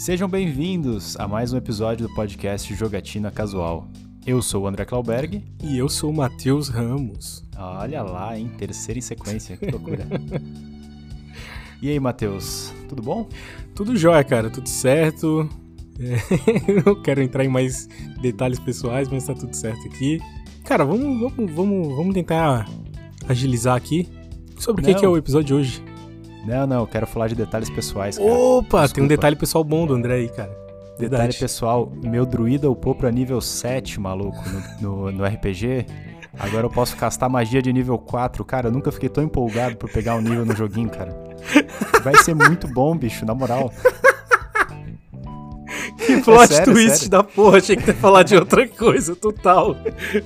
Sejam bem-vindos a mais um episódio do podcast Jogatina Casual. Eu sou o André Klauberg. E eu sou o Matheus Ramos. Olha lá, hein? Terceira em sequência, que loucura. e aí, Matheus, tudo bom? Tudo jóia, cara, tudo certo. É, não quero entrar em mais detalhes pessoais, mas tá tudo certo aqui. Cara, vamos, vamos, vamos, vamos tentar agilizar aqui. Sobre o que, que é o episódio de hoje? Não, não, eu quero falar de detalhes pessoais, cara. Opa, Desculpa. tem um detalhe pessoal bom do André aí, cara. Verdade. Detalhe pessoal, meu druida upou pra nível 7, maluco, no, no, no, RPG. Agora eu posso castar magia de nível 4. Cara, eu nunca fiquei tão empolgado por pegar um nível no joguinho, cara. Vai ser muito bom, bicho, na moral. Que plot é sério, twist sério? da porra, achei que ter falar de outra coisa, total.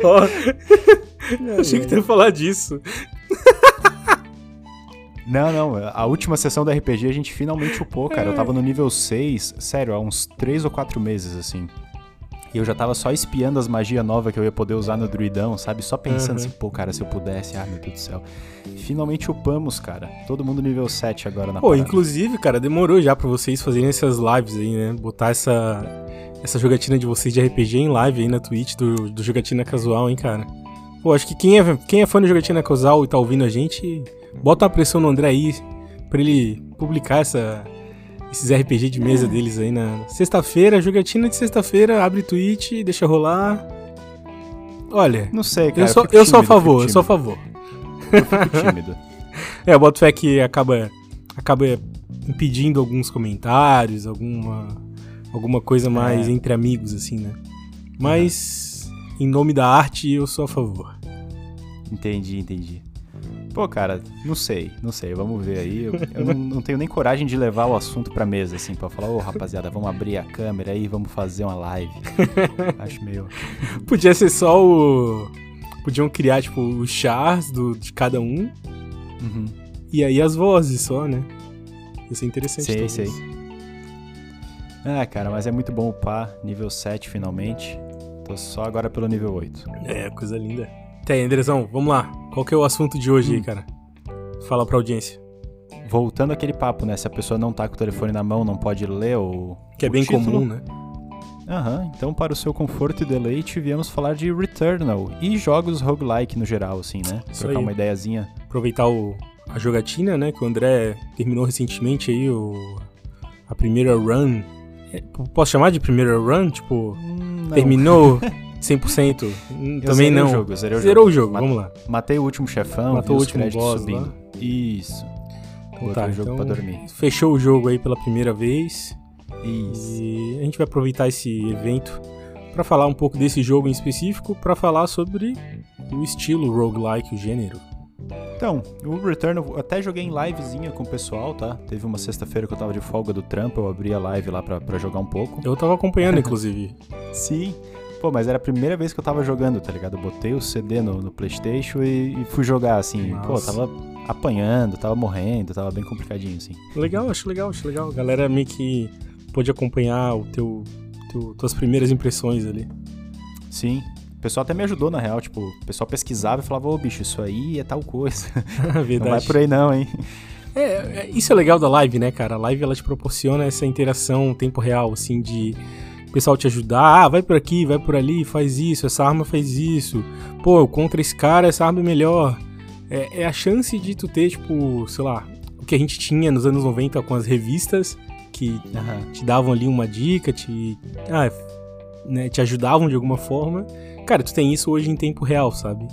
Ó, achei que ter falar disso. Não, não. A última sessão do RPG a gente finalmente upou, cara. Eu tava no nível 6, sério, há uns 3 ou 4 meses, assim. E eu já tava só espiando as magias novas que eu ia poder usar no druidão, sabe? Só pensando uhum. assim, pô, cara, se eu pudesse, ah, meu Deus do céu. Finalmente upamos, cara. Todo mundo nível 7 agora na Pô, parada. inclusive, cara, demorou já pra vocês fazerem essas lives aí, né? Botar essa, essa jogatina de vocês de RPG em live aí na Twitch do, do Jogatina Casual, hein, cara? Pô, acho que quem é, quem é fã do Jogatina Casual e tá ouvindo a gente, bota uma pressão no André aí pra ele publicar essa, esses RPG de mesa deles aí na sexta-feira, jogatina de sexta-feira, abre Twitch, deixa rolar. Olha. Não sei, cara. Eu sou, eu, sou a favor, eu sou a favor. Eu fico tímido. é, o boto fé que acaba, acaba impedindo alguns comentários, alguma, alguma coisa mais é. entre amigos, assim, né? Mas, em nome da arte, eu sou a favor. Entendi, entendi. Pô, cara, não sei, não sei, vamos ver aí. Eu, eu não, não, tenho nem coragem de levar o assunto pra mesa, assim, pra falar, ô rapaziada, vamos abrir a câmera aí, vamos fazer uma live. Acho meio. Podia ser só o. Podiam criar, tipo, os chars do, de cada um. Uhum. E aí as vozes só, né? Ia ser interessante. Sei, sei. Ah, cara, mas é muito bom upar. Nível 7 finalmente. Tô só agora pelo nível 8. É, coisa linda. Tá aí, Andrezão, vamos lá. Qual que é o assunto de hoje hum. aí, cara? Fala pra audiência. Voltando aquele papo, né? Se a pessoa não tá com o telefone na mão, não pode ler o. Que é o bem título. comum, né? Aham, então para o seu conforto e deleite, viemos falar de Returnal e jogos roguelike no geral, assim, né? Isso Trocar aí. uma ideiazinha. Aproveitar o, a jogatina, né? Que o André terminou recentemente aí, o, a primeira run. É, posso chamar de primeira run? Tipo, hum, terminou 100%? Hum, também não. O jogo, zerei o Zerou jogo. o jogo, vamos lá. Matei o último chefão, Matou o último boss subindo. Lá. Isso. Então, tá, o jogo então, pra dormir. Fechou o jogo aí pela primeira vez. Isso. E a gente vai aproveitar esse evento para falar um pouco desse jogo em específico, para falar sobre o estilo roguelike, o gênero. Então, o Return eu até joguei em livezinha com o pessoal, tá? Teve uma sexta-feira que eu tava de folga do trampo, eu abri a live lá pra, pra jogar um pouco. Eu tava acompanhando, inclusive. Sim. Pô, mas era a primeira vez que eu tava jogando, tá ligado? Eu botei o CD no, no Playstation e, e, fui jogar, assim. Nossa. Pô, tava apanhando, tava morrendo, tava bem complicadinho, assim. Legal, acho legal, acho legal. A galera meio que pôde acompanhar o teu, teu, tuas primeiras impressões ali. Sim. O pessoal até me ajudou, na real. Tipo, o pessoal pesquisava e falava, ô bicho, isso aí é tal coisa. Verdade. Não vai por aí não, hein? É, é, isso é legal da live, né, cara? A live ela te proporciona essa interação tempo real, assim, de pessoal te ajudar. Ah, vai por aqui, vai por ali, faz isso, essa arma faz isso. Pô, contra esse cara, essa arma é melhor. É, é a chance de tu ter, tipo, sei lá, o que a gente tinha nos anos 90 com as revistas que uhum. te davam ali uma dica, te, ah, né, te ajudavam de alguma forma. Cara, tu tem isso hoje em tempo real, sabe?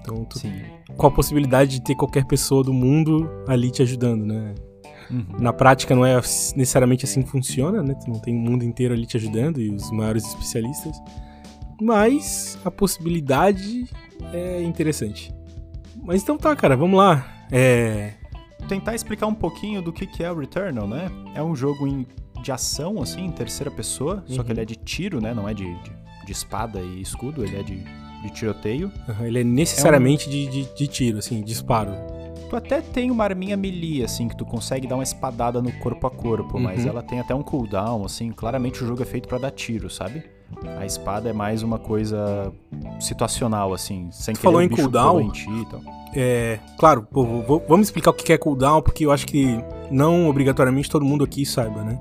Então, tu, Sim. com a possibilidade de ter qualquer pessoa do mundo ali te ajudando, né? Uhum. Na prática não é necessariamente assim que funciona, né? Tu não tem o mundo inteiro ali te ajudando e os maiores especialistas. Mas a possibilidade é interessante. Mas então tá, cara, vamos lá. É, tentar explicar um pouquinho do que, que é o Returnal, né? É um jogo em, de ação, assim, em terceira pessoa, uhum. só que ele é de tiro, né? Não é de, de, de espada e escudo, ele é de, de tiroteio. Uhum, ele é necessariamente é um... de, de, de, tiro, assim, disparo. Tu até tem uma arminha melee, assim, que tu consegue dar uma espadada no corpo a corpo, uhum. mas ela tem até um cooldown, assim, claramente o jogo é feito para dar tiro, sabe? A espada é mais uma coisa situacional, assim, sem tu falou em cooldown? Em ti e tal. É, claro, pô, vou, vamos explicar o que é cooldown, porque eu acho que não obrigatoriamente todo mundo aqui saiba, né?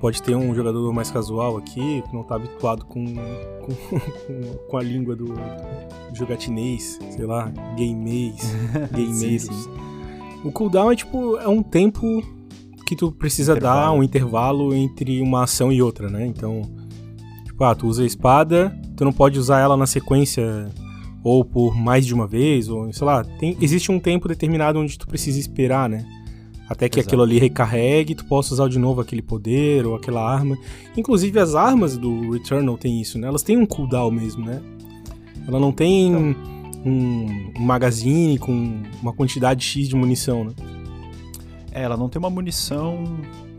Pode ter um jogador mais casual aqui, que não tá habituado com, com, com a língua do, do jogatinês, sei lá, gamês, gameiros. O cooldown é tipo, é um tempo que tu precisa intervalo. dar, um intervalo entre uma ação e outra, né? Então, tipo, ah, tu usa a espada, tu não pode usar ela na sequência ou por mais de uma vez, ou sei lá, tem, existe um tempo determinado onde tu precisa esperar, né? Até que Exato. aquilo ali recarregue, tu possa usar de novo aquele poder ou aquela arma. Inclusive as armas do Returnal tem isso, né? Elas têm um cooldown mesmo, né? Ela não tem então. um, um magazine com uma quantidade X de munição, né? É, ela não tem uma munição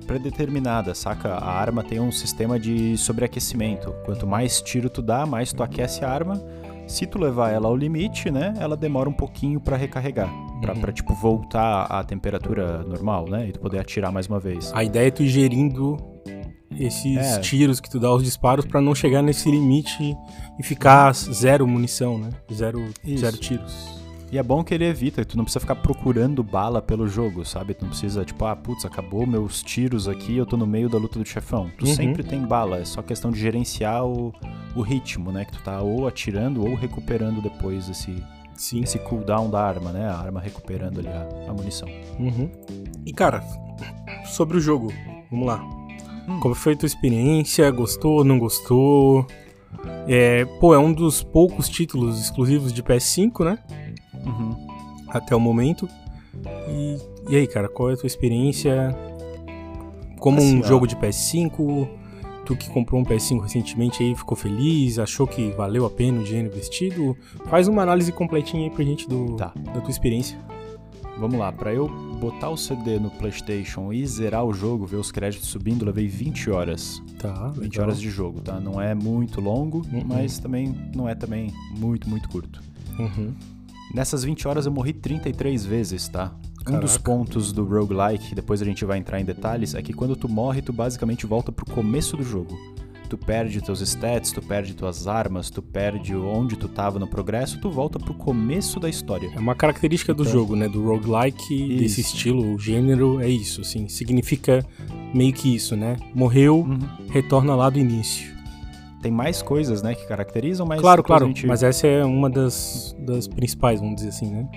predeterminada, saca? A arma tem um sistema de sobreaquecimento. Quanto mais tiro tu dá, mais tu aquece a arma se tu levar ela ao limite, né, ela demora um pouquinho para recarregar. Pra, uhum. pra, tipo, voltar à temperatura normal, né? E tu poder atirar mais uma vez. A ideia é tu ir gerindo esses é. tiros que tu dá os disparos para não chegar nesse limite e ficar zero munição, né? Zero, zero tiros. E é bom que ele evita, tu não precisa ficar procurando bala pelo jogo, sabe? Tu não precisa, tipo, ah, putz, acabou meus tiros aqui, eu tô no meio da luta do chefão. Tu uhum. sempre tem bala, é só questão de gerenciar o, o ritmo, né? Que tu tá ou atirando ou recuperando depois esse, Sim. esse cooldown da arma, né? A arma recuperando ali a, a munição. Uhum. E cara, sobre o jogo, vamos lá. Hum. Como foi a tua experiência? Gostou, não gostou? É, pô, é um dos poucos títulos exclusivos de PS5, né? Uhum. Até o momento. E, e aí, cara, qual é a tua experiência? Como assim, um ó. jogo de PS5? Tu que comprou um PS5 recentemente aí, ficou feliz? Achou que valeu a pena o dinheiro investido? Faz uma análise completinha aí pra gente do, tá. da tua experiência. Vamos lá, para eu botar o CD no PlayStation e zerar o jogo, ver os créditos subindo, levei 20 horas. Tá, 20 legal. horas de jogo, tá? Não é muito longo, uhum. mas também não é também muito, muito curto. Uhum. Nessas 20 horas eu morri 33 vezes, tá? Caraca. Um dos pontos do roguelike, depois a gente vai entrar em detalhes, é que quando tu morre, tu basicamente volta pro começo do jogo. Tu perde teus stats, tu perde tuas armas, tu perde onde tu tava no progresso, tu volta pro começo da história. É uma característica do então, jogo, né? Do roguelike, isso. desse estilo, o gênero, é isso, assim. Significa meio que isso, né? Morreu, uhum. retorna lá do início tem mais coisas, né, que caracterizam, mas... Claro, claro, gente... mas essa é uma das, das principais, vamos dizer assim, né?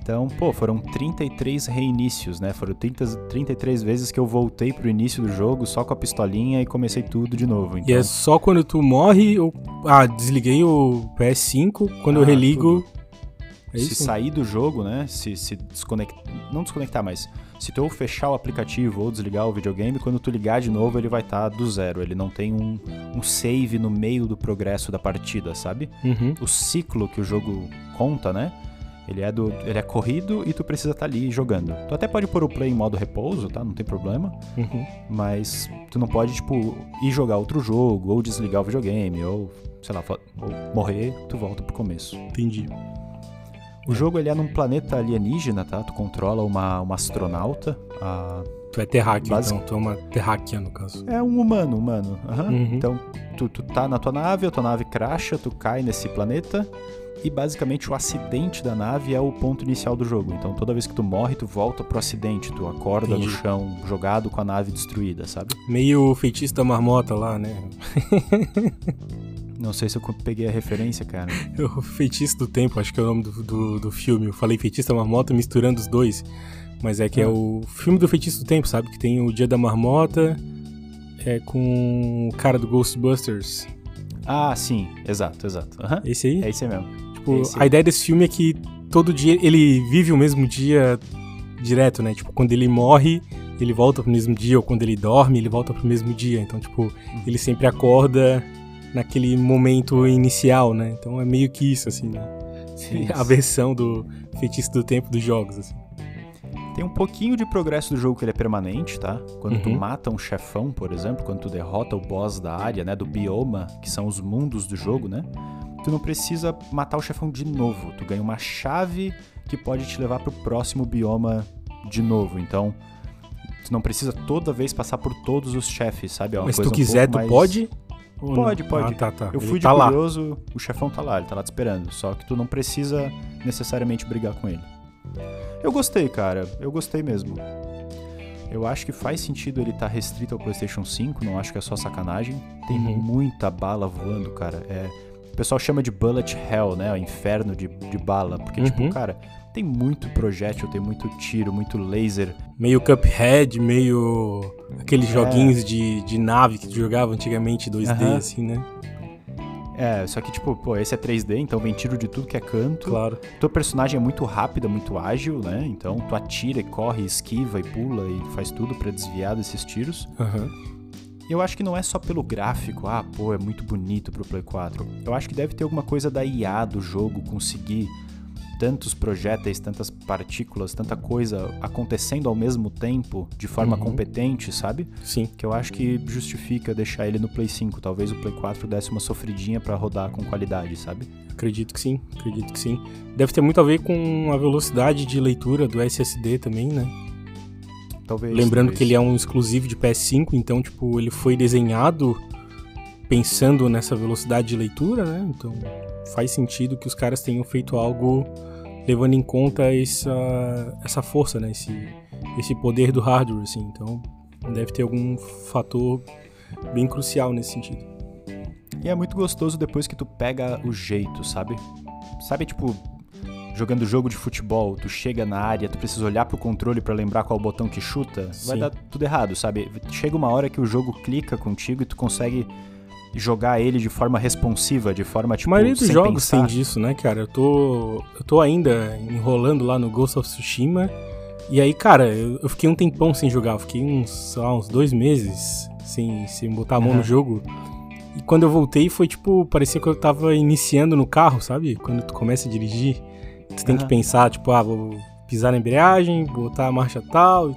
Então, pô, foram 33 reinícios, né? Foram 30, 33 vezes que eu voltei pro início do jogo só com a pistolinha e comecei tudo de novo. Então... E é só quando tu morre, eu... ah, desliguei o PS5, quando ah, eu religo... É se sair do jogo, né? Se, se desconectar. Não desconectar, mas se tu ou fechar o aplicativo ou desligar o videogame, quando tu ligar de novo ele vai estar tá do zero. Ele não tem um, um save no meio do progresso da partida, sabe? Uhum. O ciclo que o jogo conta, né? Ele é, do, ele é corrido e tu precisa estar tá ali jogando. Tu até pode pôr o play em modo repouso, tá? Não tem problema. Uhum. Mas tu não pode, tipo, ir jogar outro jogo, ou desligar o videogame, ou, sei lá, ou morrer, tu volta pro começo. Entendi. O jogo ele é num planeta alienígena, tá? Tu controla uma, uma astronauta. A... Tu é terráqueo, Basic... então. Tu é uma terráquea, no caso. É um humano, humano. Uhum. Uhum. Então, tu, tu tá na tua nave, a tua nave cracha, tu cai nesse planeta. E basicamente o acidente da nave é o ponto inicial do jogo. Então toda vez que tu morre, tu volta pro acidente, tu acorda Entendi. no chão, jogado com a nave destruída, sabe? Meio feitiço da marmota lá, né? Não sei se eu peguei a referência, cara. o Feitiço do Tempo, acho que é o nome do, do, do filme. Eu falei Feitiço da Marmota misturando os dois. Mas é que é é o filme do Feitiço do Tempo, sabe? Que tem o Dia da Marmota é com o cara do Ghostbusters. Ah, sim. Exato, exato. Uhum. Esse aí? É esse mesmo. Tipo, esse a ideia desse filme é que todo dia ele vive o mesmo dia direto, né? Tipo, quando ele morre, ele volta pro mesmo dia, ou quando ele dorme, ele volta pro mesmo dia. Então, tipo, uhum. ele sempre acorda naquele momento inicial, né? Então é meio que isso, assim, né? Isso. A versão do feitiço do tempo dos jogos, assim. Tem um pouquinho de progresso do jogo que ele é permanente, tá? Quando uhum. tu mata um chefão, por exemplo, quando tu derrota o boss da área, né, do bioma, que são os mundos do jogo, né? Tu não precisa matar o chefão de novo. Tu ganha uma chave que pode te levar pro próximo bioma de novo. Então, tu não precisa toda vez passar por todos os chefes, sabe? É Mas se tu quiser, um tu mais... pode? Pode, pode. Ah, tá, tá. Eu fui de tá curioso, lá. o chefão tá lá, ele tá lá te esperando. Só que tu não precisa necessariamente brigar com ele. Eu gostei, cara. Eu gostei mesmo. Eu acho que faz sentido ele estar tá restrito ao PlayStation 5, não acho que é só sacanagem. Tem Uhum. muita bala voando, cara. É, o pessoal chama de bullet hell, né? O inferno de, de bala. Porque, Uhum. tipo, cara, tem muito projétil, tem muito tiro, muito laser. Meio Cuphead, meio aqueles É. joguinhos de, de nave que tu jogava antigamente 2D, Aham. assim, né? É, só que, tipo, pô, esse é 3D, então vem tiro de tudo que é canto. Claro. Tua personagem é muito rápida, muito ágil, né? Então tu atira, e corre, esquiva e pula e faz tudo pra desviar desses tiros. Aham. Eu acho que não é só pelo gráfico, ah, pô, é muito bonito pro Play 4. Eu acho que deve ter alguma coisa da IA do jogo conseguir tantos projéteis, tantas partículas, tanta coisa acontecendo ao mesmo tempo, de forma Uhum. competente, sabe? Sim. Que eu acho que justifica deixar ele no Play 5. Talvez o Play 4 desse uma sofridinha pra rodar com qualidade, sabe? Acredito que sim, acredito que sim. Deve ter muito a ver com a velocidade de leitura do SSD também, né? Talvez. Lembrando talvez. que ele é um exclusivo de PS5, então, tipo, ele foi desenhado pensando nessa velocidade de leitura, né? Então, faz sentido que os caras tenham feito algo levando em conta essa, essa força, né? Esse, esse poder do hardware, assim. Então, deve ter algum fator bem crucial nesse sentido. E é muito gostoso depois que tu pega o jeito, sabe? Sabe, tipo, jogando jogo de futebol, tu chega na área, tu precisa olhar pro controle pra lembrar qual botão que chuta, vai Sim. dar tudo errado, sabe? Chega uma hora que o jogo clica contigo e tu consegue jogar ele de forma responsiva, de forma tipo a maioria dos jogos pensar. tem disso, né, cara? Eu tô, eu tô ainda enrolando lá no Ghost of Tsushima. E aí, cara, eu, eu fiquei um tempão sem jogar. Eu fiquei uns, lá, uns dois meses sem, sem botar a mão Aham. no jogo. E quando eu voltei, foi tipo, parecia que eu tava iniciando no carro, sabe? Quando tu começa a dirigir, tu tem que Aham. pensar, tipo, ah, vou pisar na embreagem, botar a marcha tal.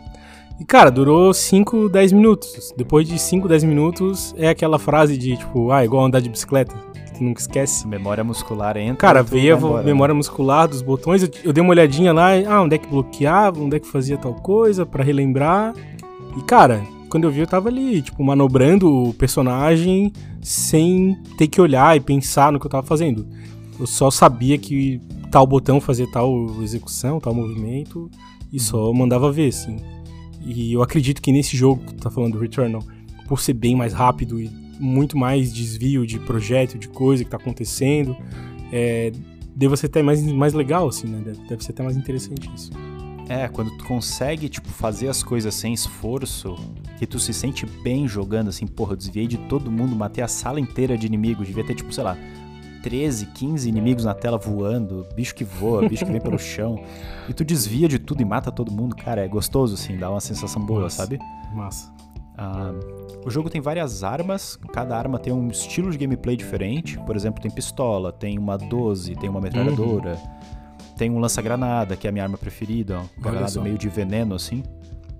E, cara, durou 5, 10 minutos. Depois de 5, 10 minutos, é aquela frase de, tipo, ah, igual andar de bicicleta, que nunca esquece. Memória muscular entra. Cara, veio a né? memória muscular dos botões. Eu, eu dei uma olhadinha lá, ah, onde é que bloqueava, onde é que fazia tal coisa, pra relembrar. E, cara, quando eu vi, eu tava ali, tipo, manobrando o personagem sem ter que olhar e pensar no que eu tava fazendo. Eu só sabia que tal botão fazia tal execução, tal movimento, e só mandava ver, assim. E eu acredito que nesse jogo que tu tá falando do Returnal, por ser bem mais rápido e muito mais desvio de projeto, de coisa que tá acontecendo, é, deva ser até mais, mais legal, assim, né? Deve, deve ser até mais interessante isso. É, quando tu consegue, tipo, fazer as coisas sem esforço, que tu se sente bem jogando, assim, porra, eu desviei de todo mundo, matei a sala inteira de inimigos, devia ter, tipo, sei lá, 13, 15 inimigos na tela voando, bicho que voa, bicho que vem pelo chão, e tu desvia de tudo e mata todo mundo, cara, é gostoso, assim, dá uma sensação boa, Nossa. sabe? Massa. Ah, o jogo tem várias armas, cada arma tem um estilo de gameplay diferente. Por exemplo, tem pistola, tem uma 12, tem uma metralhadora, tem um lança-granada, que é a minha arma preferida, uma granada meio de veneno assim.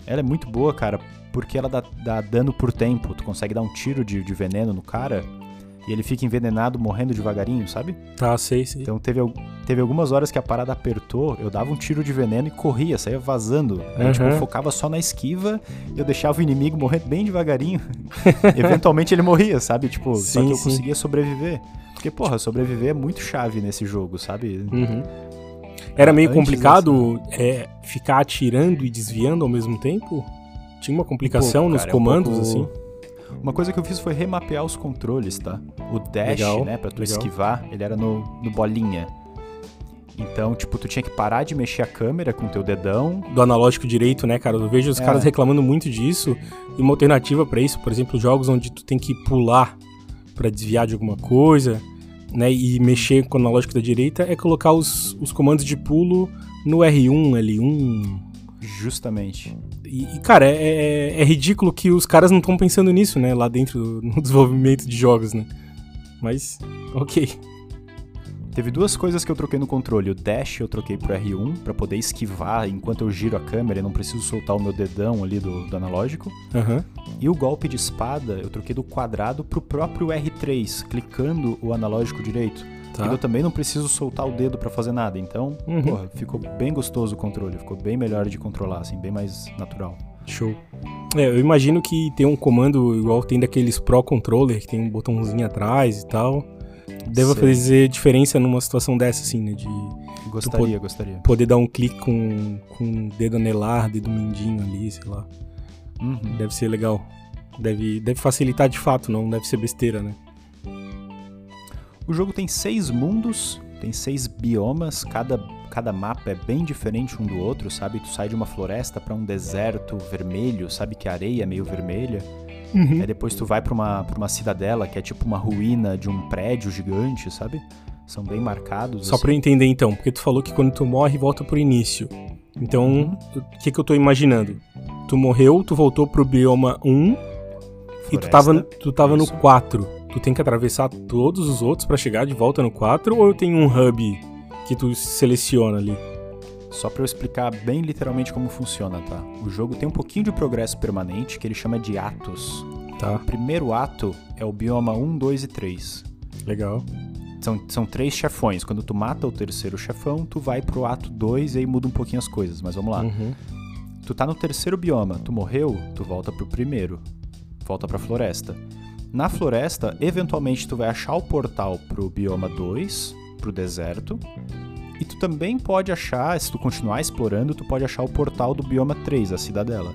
Ela é muito boa, cara, porque ela dá, dá dano por tempo. Tu consegue dar um tiro de, de veneno no cara e ele fica envenenado, morrendo devagarinho, sabe? Tá, sei, sei. Então teve, teve algumas horas que a parada apertou, eu dava um tiro de veneno e corria, saía vazando. Aí, Uhum. tipo, eu focava só na esquiva, eu deixava o inimigo morrer bem devagarinho. Eventualmente ele morria, sabe? Tipo, só Sim, que eu sim. conseguia sobreviver. Porque, porra, sobreviver é muito chave nesse jogo, sabe? Uhum. Era meio Antes complicado é, ficar atirando e desviando ao mesmo tempo? Tinha uma complicação nos cara, é um comandos, pouco- assim? Uma coisa que eu fiz foi remapear os controles, tá? O dash, Legal, né, pra tu legal. esquivar, ele era no, no bolinha. Então, tipo, tu tinha que parar de mexer a câmera com teu dedão. Do analógico direito, né, cara? Eu vejo os É. caras reclamando muito disso. E uma alternativa pra isso, por exemplo, jogos onde tu tem que pular pra desviar de alguma coisa, né? E mexer com o analógico da direita é colocar os, os comandos de pulo no R1, L1. Justamente. E, e, cara, é, é- é ridículo que os caras não estão pensando nisso, né? Lá dentro do- no desenvolvimento de jogos, né? Mas, ok. Teve duas coisas que eu troquei no controle. O dash eu troquei pro R1 pra poder esquivar enquanto eu giro a câmera e não preciso soltar o meu dedão ali do, do analógico. Aham. E o golpe de espada eu troquei do quadrado pro próprio R3, clicando o analógico direito. Tá. E eu também não preciso soltar o dedo pra fazer nada. Então, Uhum. porra, ficou bem gostoso o controle, ficou bem melhor de controlar, assim, bem mais natural. Show. É, eu imagino que tem um comando igual tem daqueles Pro Controller, que tem um botãozinho atrás e tal. Deva Sei. fazer diferença numa situação dessa, assim, né? De Gostaria, gostaria. poder dar um clique com, com o dedo anelar, dedo mindinho ali, sei lá. Uhum. Deve ser legal. Deve, deve facilitar de fato, não deve ser besteira, né? O jogo tem seis mundos, tem seis biomas, cada, cada mapa é bem diferente um do outro, sabe? Tu sai de uma floresta para um deserto vermelho, sabe que a areia é meio vermelha. Uhum. Aí depois tu vai pra uma, pra uma cidadela, que é tipo uma ruína de um prédio gigante, sabe? São bem marcados. Só assim. pra eu entender então, porque tu falou que quando tu morre, volta pro início. Então, Uhum. o que que eu tô imaginando? Tu morreu, tu voltou pro bioma 1 e tu Floresta. tava, tu tava no isso. 4. Tu tem que atravessar todos os outros pra chegar de volta no 4 ou tem um hub que tu seleciona ali? Só pra eu explicar bem literalmente como funciona, tá? O jogo tem um pouquinho de progresso permanente que ele chama de atos. Tá, O primeiro ato é o bioma 1, 2 e 3. legal. São, são três chefões. Quando tu mata o terceiro chefão, tu vai pro ato 2 e aí muda um pouquinho as coisas. Mas vamos lá. Uhum. Tu tá no terceiro bioma, tu morreu, tu volta pro primeiro. Volta pra floresta. Na floresta, eventualmente tu vai achar o portal pro bioma 2, pro deserto. E tu também pode achar, se tu continuar explorando, tu pode achar o portal do bioma 3, a cidadela.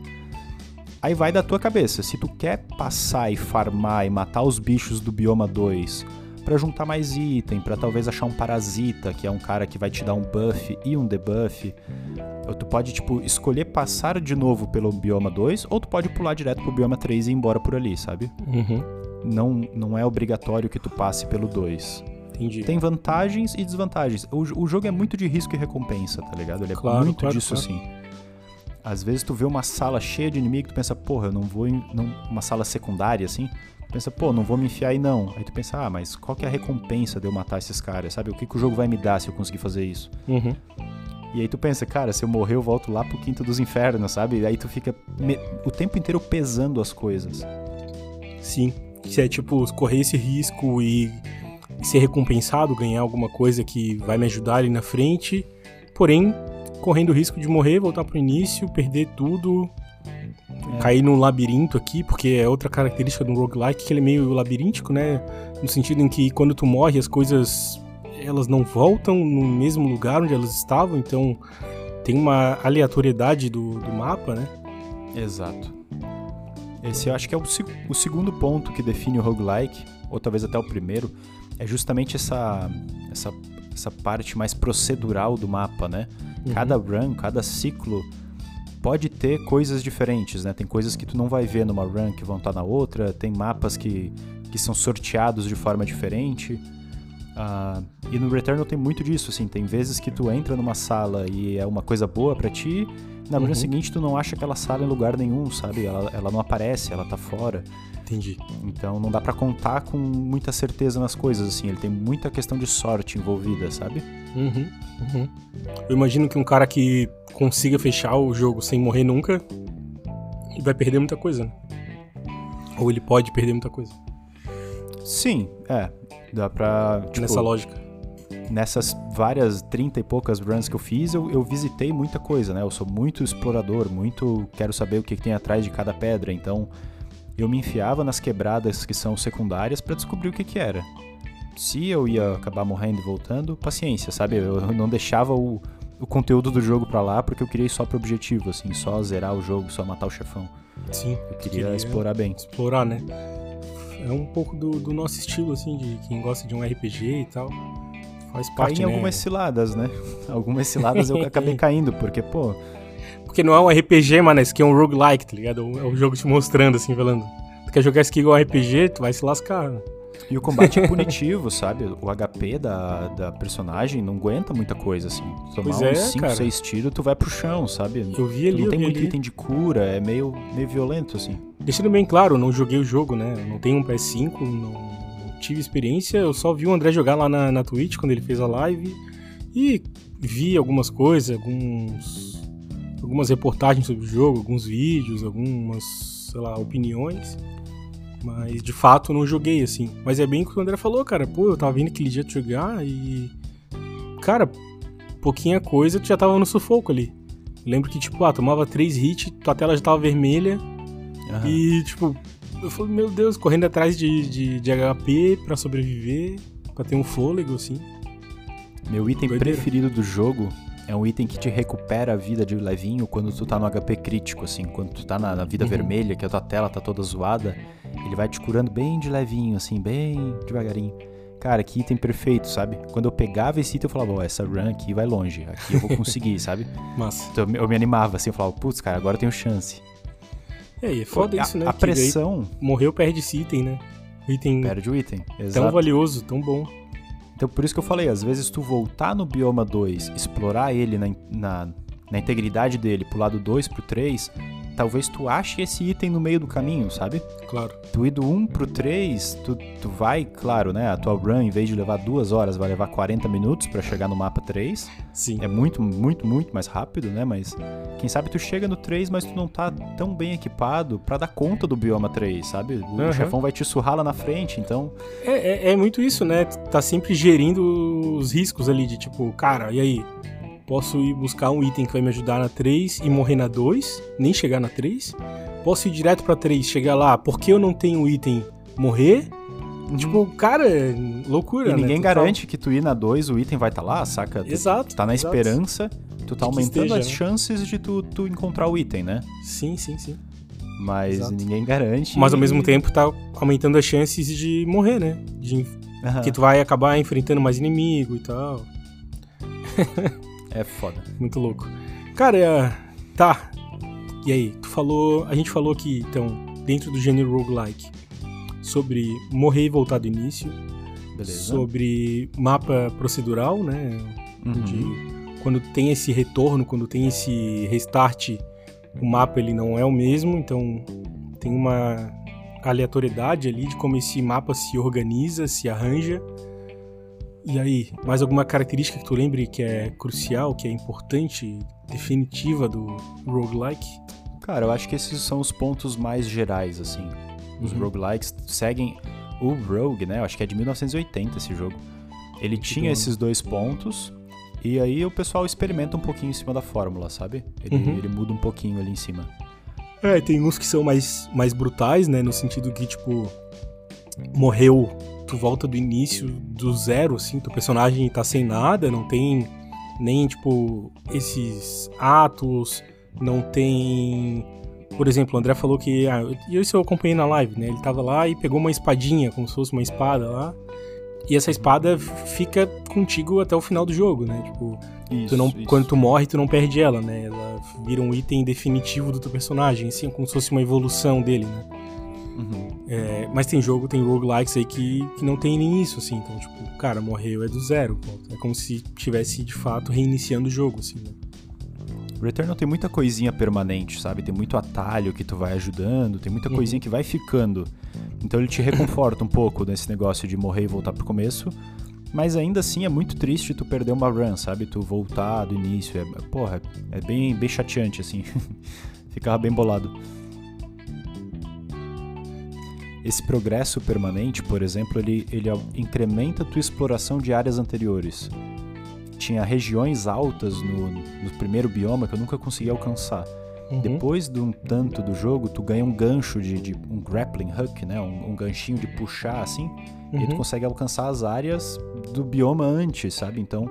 Aí vai da tua cabeça, se tu quer passar e farmar e matar os bichos do bioma 2 pra juntar mais item, pra talvez achar um parasita, que é um cara que vai te dar um buff e um debuff, ou tu pode, tipo, escolher passar de novo pelo bioma 2, ou tu pode pular direto pro bioma 3 e ir embora por ali, sabe? Uhum. Não, não é obrigatório que tu passe pelo 2. Entendi. Tem vantagens e desvantagens. O, o jogo é muito de risco e recompensa, tá ligado? Ele é Claro, muito claro, disso, claro. assim. Às vezes tu vê uma sala cheia de inimigo, tu pensa, porra, eu não vou em não, uma sala secundária, assim. Tu pensa, pô, não vou me enfiar aí não. Aí tu pensa, ah, mas qual que é a recompensa de eu matar esses caras, sabe? O que, que o jogo vai me dar se eu conseguir fazer isso? Uhum. E aí tu pensa, cara, se eu morrer eu volto lá pro quinto dos infernos, sabe? E aí tu fica me- o tempo inteiro pesando as coisas. Sim. Se é tipo correr esse risco e ser recompensado, ganhar alguma coisa que vai me ajudar ali na frente, porém correndo o risco de morrer, voltar pro início, perder tudo, É. cair num labirinto aqui, porque é outra característica do roguelike que ele é meio labiríntico, né? No sentido em que quando tu morre as coisas elas não voltam no mesmo lugar onde elas estavam, então tem uma aleatoriedade do, do mapa, né? Exato. Esse eu acho que é o, o segundo ponto que define o roguelike, ou talvez até o primeiro, é justamente essa, essa, essa parte mais procedural do mapa, né? Cada run, cada ciclo pode ter coisas diferentes, né? Tem coisas que tu não vai ver numa run que vão estar na outra, tem mapas que, que são sorteados de forma diferente. Ah, e no Returnal tem muito disso, assim, tem vezes que tu entra numa sala e é uma coisa boa pra ti, na run Uhum. seguinte tu não acha aquela sala em lugar nenhum, sabe? Ela, ela não aparece, ela tá fora. Entendi. Então não dá pra contar com muita certeza nas coisas, assim, ele tem muita questão de sorte envolvida, sabe? Uhum, uhum. Eu imagino que um cara que consiga fechar o jogo sem morrer nunca vai perder muita coisa, né? Ou ele pode perder muita coisa. Sim, é. Dá pra. Tipo, nessa lógica. Nessas várias 30 e poucas runs que eu fiz, eu, eu visitei muita coisa, né? Eu sou muito explorador, muito quero saber o que, que tem atrás de cada pedra, então eu me enfiava nas quebradas que são secundárias pra descobrir o que que era. Se eu ia acabar morrendo e voltando, paciência, sabe? Eu não deixava o, o conteúdo do jogo pra lá porque eu queria ir só pro objetivo, assim, só zerar o jogo, só matar o chefão. Sim. Eu queria, Queria- explorar bem. Explorar, né? É um pouco do, do nosso estilo, assim, de quem gosta de um RPG e tal. Faz Caí em né? algumas ciladas, né? Algumas ciladas eu acabei caindo, porque, pô, Porque não é um RPG, mano, esse aqui é um roguelike, tá ligado? É um jogo te mostrando, assim, falando. Tu quer jogar isso aqui igual RPG, tu vai se lascar. E o combate é punitivo, sabe? O HP da, da personagem não aguenta muita coisa, assim. Tomar é, uns 5, cara. 6 tiros, tu vai pro chão, sabe? Eu vi Tu ali, não eu tem muito ali. item de cura, é meio, meio violento, assim. Deixando bem claro, não joguei o jogo, né? Não tenho um PS5, não, não tive experiência. Eu só vi o André jogar lá na, na Twitch quando ele fez a live. E vi algumas coisas, alguns. algumas reportagens sobre o jogo, alguns vídeos, algumas, sei lá, opiniões. Mas de fato não joguei, assim. Mas é bem o que o André falou, cara. Pô, eu tava vindo aquele dia te jogar e. Cara, pouquinha coisa, tu já tava no sufoco ali. Eu lembro que, tipo, ah, tomava três hits, tua tela já tava vermelha. Aham. E, tipo, eu falei, meu Deus, correndo atrás de, de, de HP pra sobreviver, pra ter um fôlego, assim. Meu item doideira. preferido do jogo é um item que te recupera a vida de levinho quando tu tá no HP crítico, assim. Quando tu tá na, na vida Uhum. vermelha, que a tua tela tá toda zoada, ele vai te curando bem de levinho, assim, bem devagarinho. Cara, que item perfeito, sabe? Quando eu pegava esse item, eu falava, ó, essa run aqui vai longe, aqui eu vou conseguir, sabe? Massa. Então eu me animava, assim, eu falava, putz, cara, agora eu tenho chance. E aí, é foda a, isso, né? A que pressão morreu, perde esse item, né? O item perde o item, tão exato. valioso, tão bom. Então por isso que eu falei, às vezes tu voltar no bioma 2, explorar ele na, na, na integridade dele, pro lado 2, pro 3, talvez tu ache esse item no meio do caminho, sabe? Claro. Tu ir do 1 pro 3, tu, tu vai, claro, né? A tua run, em vez de levar duas horas, vai levar 40 minutos pra chegar no mapa 3. Sim. É muito, muito, muito mais rápido, né? Mas quem sabe tu chega no 3, mas tu não tá tão bem equipado pra dar conta do bioma 3, sabe? O Aham. chefão vai te surrar lá na frente, então. É, é, é muito isso, né? Tá sempre gerindo os riscos ali de tipo, cara, e aí? Posso ir buscar um item que vai me ajudar na 3 e morrer na 2, nem chegar na 3. Posso ir direto pra 3, chegar lá, porque eu não tenho item, morrer. Tipo, cara, loucura, Uhum. E né? ninguém garante que tu ir na 2, o item vai estar tá lá, saca? Tu- Exato, Tá na exato. esperança, tu tá aumentando esteja, as né? chances de tu, tu encontrar o item, né? Sim, sim, sim. Mas Exato. ninguém garante. Mas ao mesmo tempo tá aumentando as chances de morrer, né? De, Aham. que tu vai acabar enfrentando mais inimigo e tal. É foda. Muito louco. Cara, é, tá. E aí, tu falou. A gente falou aqui, então, dentro do gênero roguelike, sobre morrer e voltar do início, Beleza. sobre mapa procedural, né? Uhum. Quando tem esse retorno, quando tem esse restart, o mapa ele não é o mesmo, então tem uma aleatoriedade ali de como esse mapa se organiza, se arranja. E aí, mais alguma característica que tu lembre que é crucial, que é importante, definitiva do roguelike? Cara, eu acho que esses são os pontos mais gerais, assim. Os Uhum. roguelikes seguem o Rogue, né? Eu acho que é de 1980 esse jogo. Ele tinha esses dois pontos, e aí o pessoal experimenta um pouquinho em cima da fórmula, sabe? Ele, Uhum. ele muda um pouquinho ali em cima. É, tem uns que são mais, mais brutais, né? No sentido que, tipo, morreu, tu volta do início, do zero, assim, teu personagem tá sem nada, não tem nem, tipo, esses atos, não tem. Por exemplo, o André falou que. Ah, isso eu acompanhei na live, né? Ele tava lá e pegou uma espadinha, como se fosse uma espada lá. E essa espada fica contigo até o final do jogo, né? Tipo, Isso, Tu não, isso. Quando tu morre, tu não perde ela, né? Ela vira um item definitivo do teu personagem, assim, como se fosse uma evolução dele, né? Uhum. É, mas tem jogo, tem roguelikes aí que, que não tem nem isso, assim. Então, tipo, cara, morreu é do zero. É como se tivesse, de fato, reiniciando o jogo, assim, né? Returnal tem muita coisinha permanente, sabe? Tem muito atalho que tu vai ajudando, tem muita Uhum. coisinha que vai ficando. Então ele te reconforta um pouco nesse negócio de morrer e voltar pro começo. Mas ainda assim é muito triste tu perder uma run, sabe? Tu voltar do início. É, porra, é bem, bem chateante, assim. Ficava bem bolado. Esse progresso permanente, por exemplo, ele, ele incrementa a tua exploração de áreas anteriores. Tinha regiões altas no, no primeiro bioma que eu nunca consegui alcançar. Uhum. Depois de um tanto do jogo, tu ganha um gancho de, de um grappling hook, né? Um, um ganchinho de puxar assim, e aí tu Uhum. consegue alcançar as áreas do bioma antes, sabe? Então,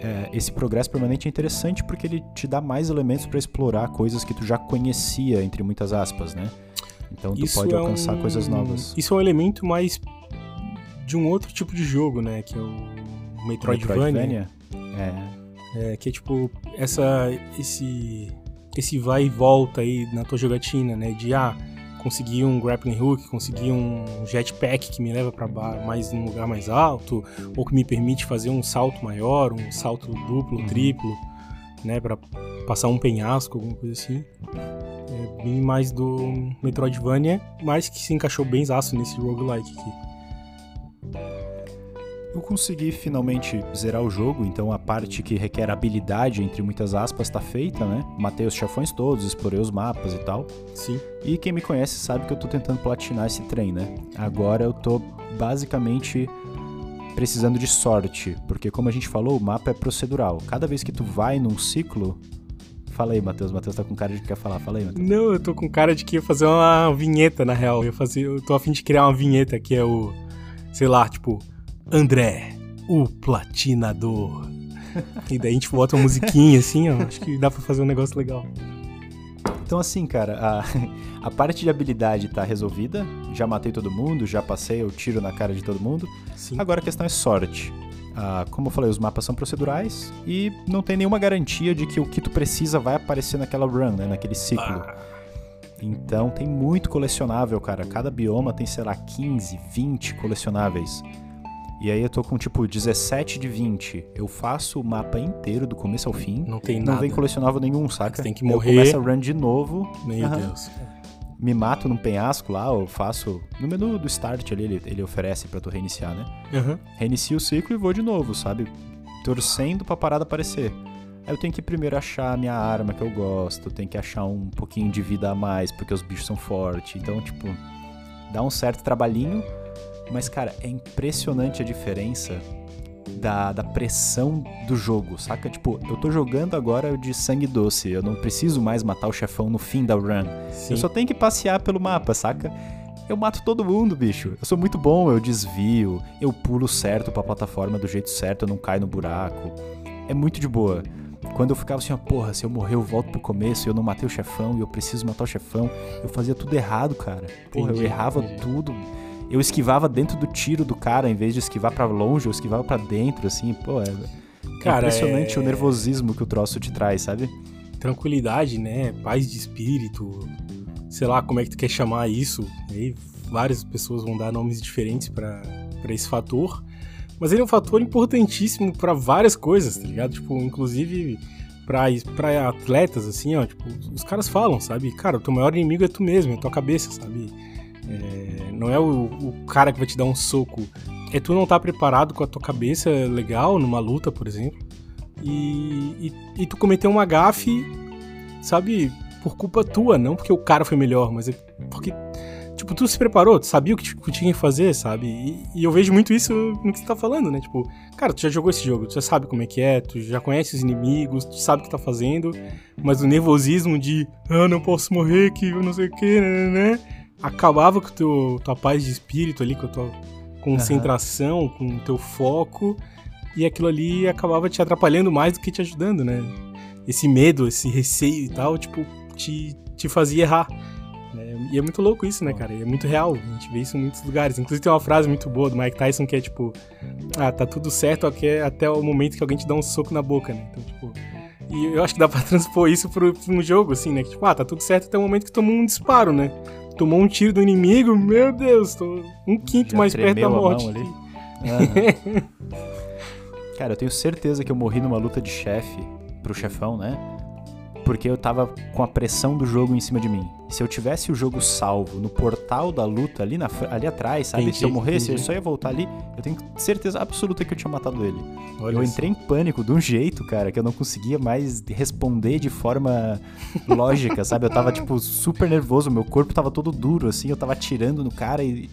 é, esse progresso permanente é interessante porque ele te dá mais elementos para explorar coisas que tu já conhecia, entre muitas aspas, né? Então tu Isso pode é alcançar um- coisas novas. Isso é um elemento mais de um outro tipo de jogo, né? Que é o Metroidvania. É. É, que é tipo, essa, esse, esse vai e volta aí na tua jogatina, né? De, ah, conseguir um grappling hook, conseguir um jetpack que me leva pra ba- mais um lugar mais alto, ou que me permite fazer um salto maior, um salto duplo, Uhum. triplo, né? Pra passar um penhasco, alguma coisa assim. É bem mais do Metroidvania, mas que se encaixou bem zaço nesse roguelike aqui. Eu consegui finalmente zerar o jogo, então a parte que requer habilidade, entre muitas aspas, tá feita, né? Matei os chefões todos, explorei os mapas e tal. Sim. E quem me conhece sabe que eu tô tentando platinar esse trem, né? Agora eu tô basicamente precisando de sorte, porque como a gente falou, o mapa é procedural. Cada vez que tu vai num ciclo. Fala aí, Matheus. Matheus tá com cara de que quer falar. Fala aí, Matheus. Não, eu tô com cara de que ia fazer uma vinheta, na real. Eu, eu tô a fim de criar uma vinheta que é o. Sei lá, tipo. André, o platinador. e daí a gente bota uma musiquinha assim, ó. Acho que dá pra fazer um negócio legal. Então, assim, cara, a, a parte de habilidade tá resolvida. Já matei todo mundo, já passei o tiro na cara de todo mundo. Sim. Agora a questão é sorte. Ah, como eu falei, os mapas são procedurais e não tem nenhuma garantia de que o que tu precisa vai aparecer naquela run, né? Naquele ciclo. Ah, Então tem muito colecionável, cara. Cada bioma tem, sei lá, 15, 20 colecionáveis. E aí eu tô com tipo 17 de 20. Eu faço o mapa inteiro do começo ao fim. não tem Não nada. vem colecionável nenhum, saca? Você tem que Eu morrer. começo a run de novo. Meu Aham. Deus. Me mato num penhasco lá, eu faço. No menu do start ali, ele, ele oferece pra tu reiniciar, né? Aham. Reinicio o ciclo e vou de novo, sabe? Torcendo pra parada aparecer. Aí eu tenho que primeiro achar a minha arma que eu gosto, tenho que achar um pouquinho de vida a mais, porque os bichos são fortes. Então, tipo, dá um certo trabalhinho, mas, cara, é impressionante a diferença da, da pressão do jogo, saca? Tipo, eu tô jogando agora de sangue doce, eu não preciso mais matar o chefão no fim da run. Sim. Eu só tenho que passear pelo mapa, saca? Eu mato todo mundo, bicho. Eu sou muito bom, eu desvio, eu pulo certo pra plataforma do jeito certo, eu não caio no buraco. É muito de boa. Quando eu ficava assim, ó, porra, se eu morrer eu volto pro começo e eu não matei o chefão e eu preciso matar o chefão, eu fazia tudo errado, cara. Porra, Entendi, eu errava entendi. tudo. Eu esquivava dentro do tiro do cara, em vez de esquivar pra longe, eu esquivava pra dentro, assim, pô, é, é Cara, impressionante é- o nervosismo que o troço te traz, sabe? tranquilidade, né? Paz de espírito, sei lá como é que tu quer chamar isso. Aí várias pessoas vão dar nomes diferentes pra pra esse fator, mas ele é um fator importantíssimo pra várias coisas, tá ligado? Tipo, inclusive pra atletas assim, ó, tipo, os caras falam, sabe? Cara, o teu maior inimigo é tu mesmo, é a tua cabeça, sabe? É, não é o, o cara que vai te dar um soco, é tu não tá preparado com a tua cabeça legal numa luta, por exemplo. E, e, e tu cometeu uma gafe, sabe, por culpa tua, não porque o cara foi melhor, mas é porque, tipo, tu se preparou, tu sabia o que, tu tinha que fazer, sabe? E, e eu vejo muito isso no que você tá falando, né? Tipo, cara, tu já jogou esse jogo, tu já sabe como é que é, tu já conhece os inimigos, tu sabe o que tá fazendo, mas o nervosismo de, ah, não posso morrer, que eu não sei o que, né, né, né, acabava com teu, tua paz de espírito ali, com a tua concentração, com o teu foco, e aquilo ali acabava te atrapalhando mais do que te ajudando, né? Esse medo, esse receio e tal, tipo, te, te fazia errar. né? E é muito louco isso, né, cara? E é muito real. A gente vê isso em muitos lugares. Inclusive tem uma frase muito boa do Mike Tyson que é tipo: Ah, tá tudo certo até, até o momento que alguém te dá um soco na boca, né? Então, tipo. E eu acho que dá pra transpor isso pro, pro um jogo, assim, né? Que, tipo, ah, tá tudo certo até o momento que tomou um disparo, né? Tomou um tiro do inimigo, meu Deus, tô um quinto Já mais perto da morte. ali. Aham. Cara, eu tenho certeza que eu morri numa luta de chefe pro chefão, né? Porque eu tava com a pressão do jogo em cima de mim. Se eu tivesse o jogo salvo no portal da luta ali, na, ali atrás, sabe? Entendi, Se eu morresse, entendi. eu só ia voltar ali. Eu tenho certeza absoluta que eu tinha matado ele. Olha eu isso. entrei em pânico de um jeito, cara, que eu não conseguia mais responder de forma lógica, sabe? Eu tava, tipo, super nervoso, meu corpo tava todo duro, assim, eu tava atirando no cara e.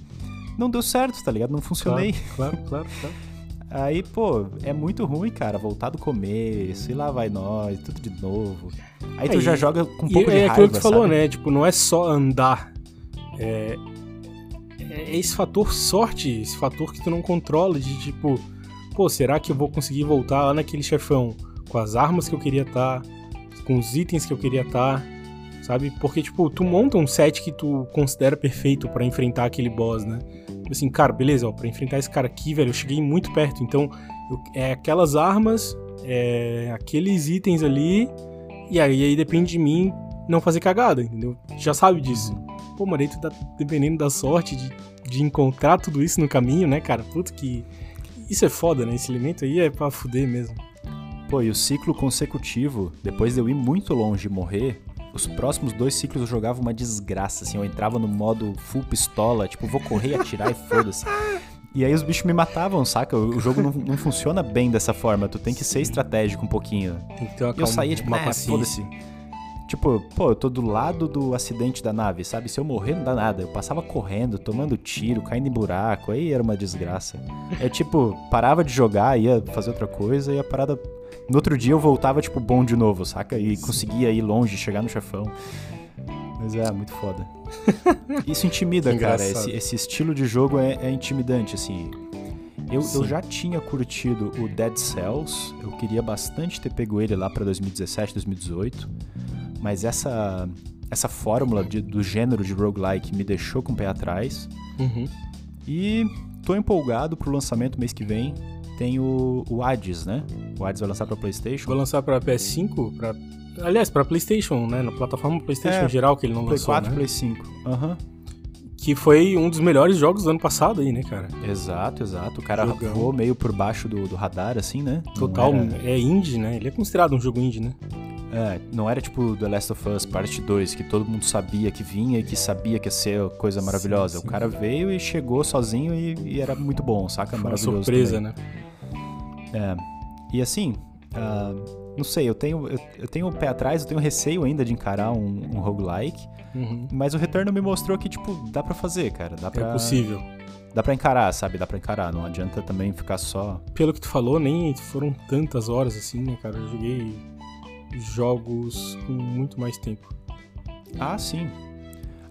Não deu certo, tá ligado? Não funcionei. Claro, claro, claro. claro. Aí, pô, é muito ruim, cara, voltar do começo, e lá vai nós, tudo de novo. Aí tu É, já e- joga com um pouco de é raiva, aquilo que tu falou, sabe? né? Tipo, não é só andar. É, é esse fator sorte, esse fator que tu não controla de tipo, pô, será que eu vou conseguir voltar lá naquele chefão com as armas que eu queria estar, com os itens que eu queria estar, sabe? Porque, tipo, tu monta um set que tu considera perfeito pra enfrentar aquele boss, né? Assim, cara, beleza, ó, pra enfrentar esse cara aqui, velho, eu cheguei muito perto, então eu- é aquelas armas, é aqueles itens ali, e aí, aí depende de mim não fazer cagada, entendeu? Já sabe disso. Pô, mas aí tu tá dependendo da sorte de, de encontrar tudo isso no caminho, né, cara? Puta que. Isso é foda, né? Esse elemento aí é pra fuder mesmo. Pô, e o ciclo consecutivo, depois de eu ir muito longe e morrer, os próximos dois ciclos eu jogava uma desgraça, assim, eu entrava no modo full pistola, tipo, vou correr, atirar e foda-se. E aí os bichos me matavam, saca? O jogo não, não funciona bem dessa forma, tu tem que ser estratégico um pouquinho. Tem que ter uma E eu saía, tipo, uma ah, paciência. foda-se. Tipo, pô, eu tô do lado do acidente da nave, sabe? Se eu morrer, não dá nada. Eu passava correndo, tomando tiro, caindo em buraco, aí era uma desgraça. É tipo, parava de jogar, ia fazer outra coisa e a parada. No outro dia eu voltava, tipo, bom de novo, saca? E conseguia ir longe, chegar no chefão. Mas é, muito foda. Isso intimida, cara. Esse, esse estilo de jogo é, é intimidante, assim. Eu, eu já tinha curtido o Dead Cells, eu queria bastante ter pego ele lá pra 2017, 2018, mas essa, essa fórmula de, do gênero de roguelike me deixou com o pé atrás. Uhum. E tô empolgado pro lançamento mês que vem. Tem o, o Hades, né? O Hades vai lançar pra PlayStation. Vai lançar pra PS5, pra... aliás, pra PlayStation, né? Na plataforma PlayStation É, geral que ele não Play lançou, 4, né? Play 5. Aham. Que foi um dos melhores jogos do ano passado aí, né, cara? Exato, exato. O cara Jogão. voou meio por baixo do, do radar, assim, né? Total, era- é indie, né? Ele é considerado um jogo indie, né? É, não era tipo The Last of Us Parte 2, que todo mundo sabia que vinha e que sabia que ia ser coisa Sim, maravilhosa. sim. O cara veio e chegou sozinho e, e era muito bom, saca? Foi uma Maravilhoso surpresa, também. né? É. E assim, ah, não sei, eu tenho, eu, eu tenho o pé atrás, eu tenho receio ainda de encarar um, um roguelike, Uhum. mas o Return me mostrou que, tipo, dá pra fazer, cara. Dá pra, É possível. Dá pra encarar, sabe? Dá pra encarar. Não adianta também ficar só. Pelo que tu falou, nem foram tantas horas assim, né, cara? Eu joguei jogos com muito mais tempo. Ah, sim.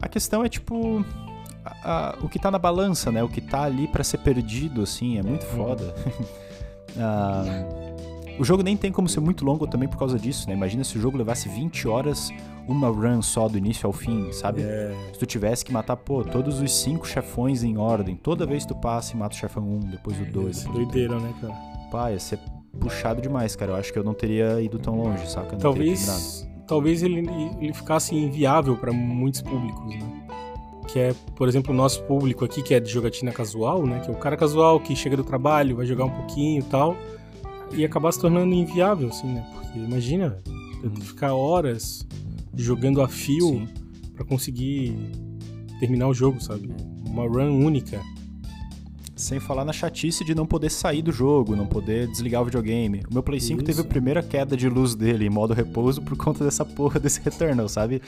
A questão é, tipo. a- a- o que tá na balança, né? O que tá ali pra ser perdido, assim, é muito foda. Ah, o jogo nem tem como ser muito longo também por causa disso, né? Imagina se o jogo levasse 20 horas, uma run só do início ao fim, sabe? É, Se tu tivesse que matar, pô, todos os cinco chefões em ordem, toda vez que tu passa e mata o chefão 1, depois o 2, isso é o doideira, né, cara? Pá, ia ser puxado demais, cara. Eu acho que eu não teria ido tão longe, saca? Talvez, talvez ele, ele ficasse inviável pra muitos públicos, né? Que é, por exemplo, o nosso público aqui, que é de jogatina casual, né? Que é o cara casual que chega do trabalho, vai jogar um pouquinho e tal, e acabar se tornando inviável, assim, né? Porque imagina, eu que ficar horas jogando a fio pra conseguir terminar o jogo, sabe? Uma run única. Sem falar na chatice de não poder sair do jogo, não poder desligar o videogame. O meu Play 5 teve a Isso. primeira queda de luz dele em modo repouso por conta dessa porra desse Returnal, sabe?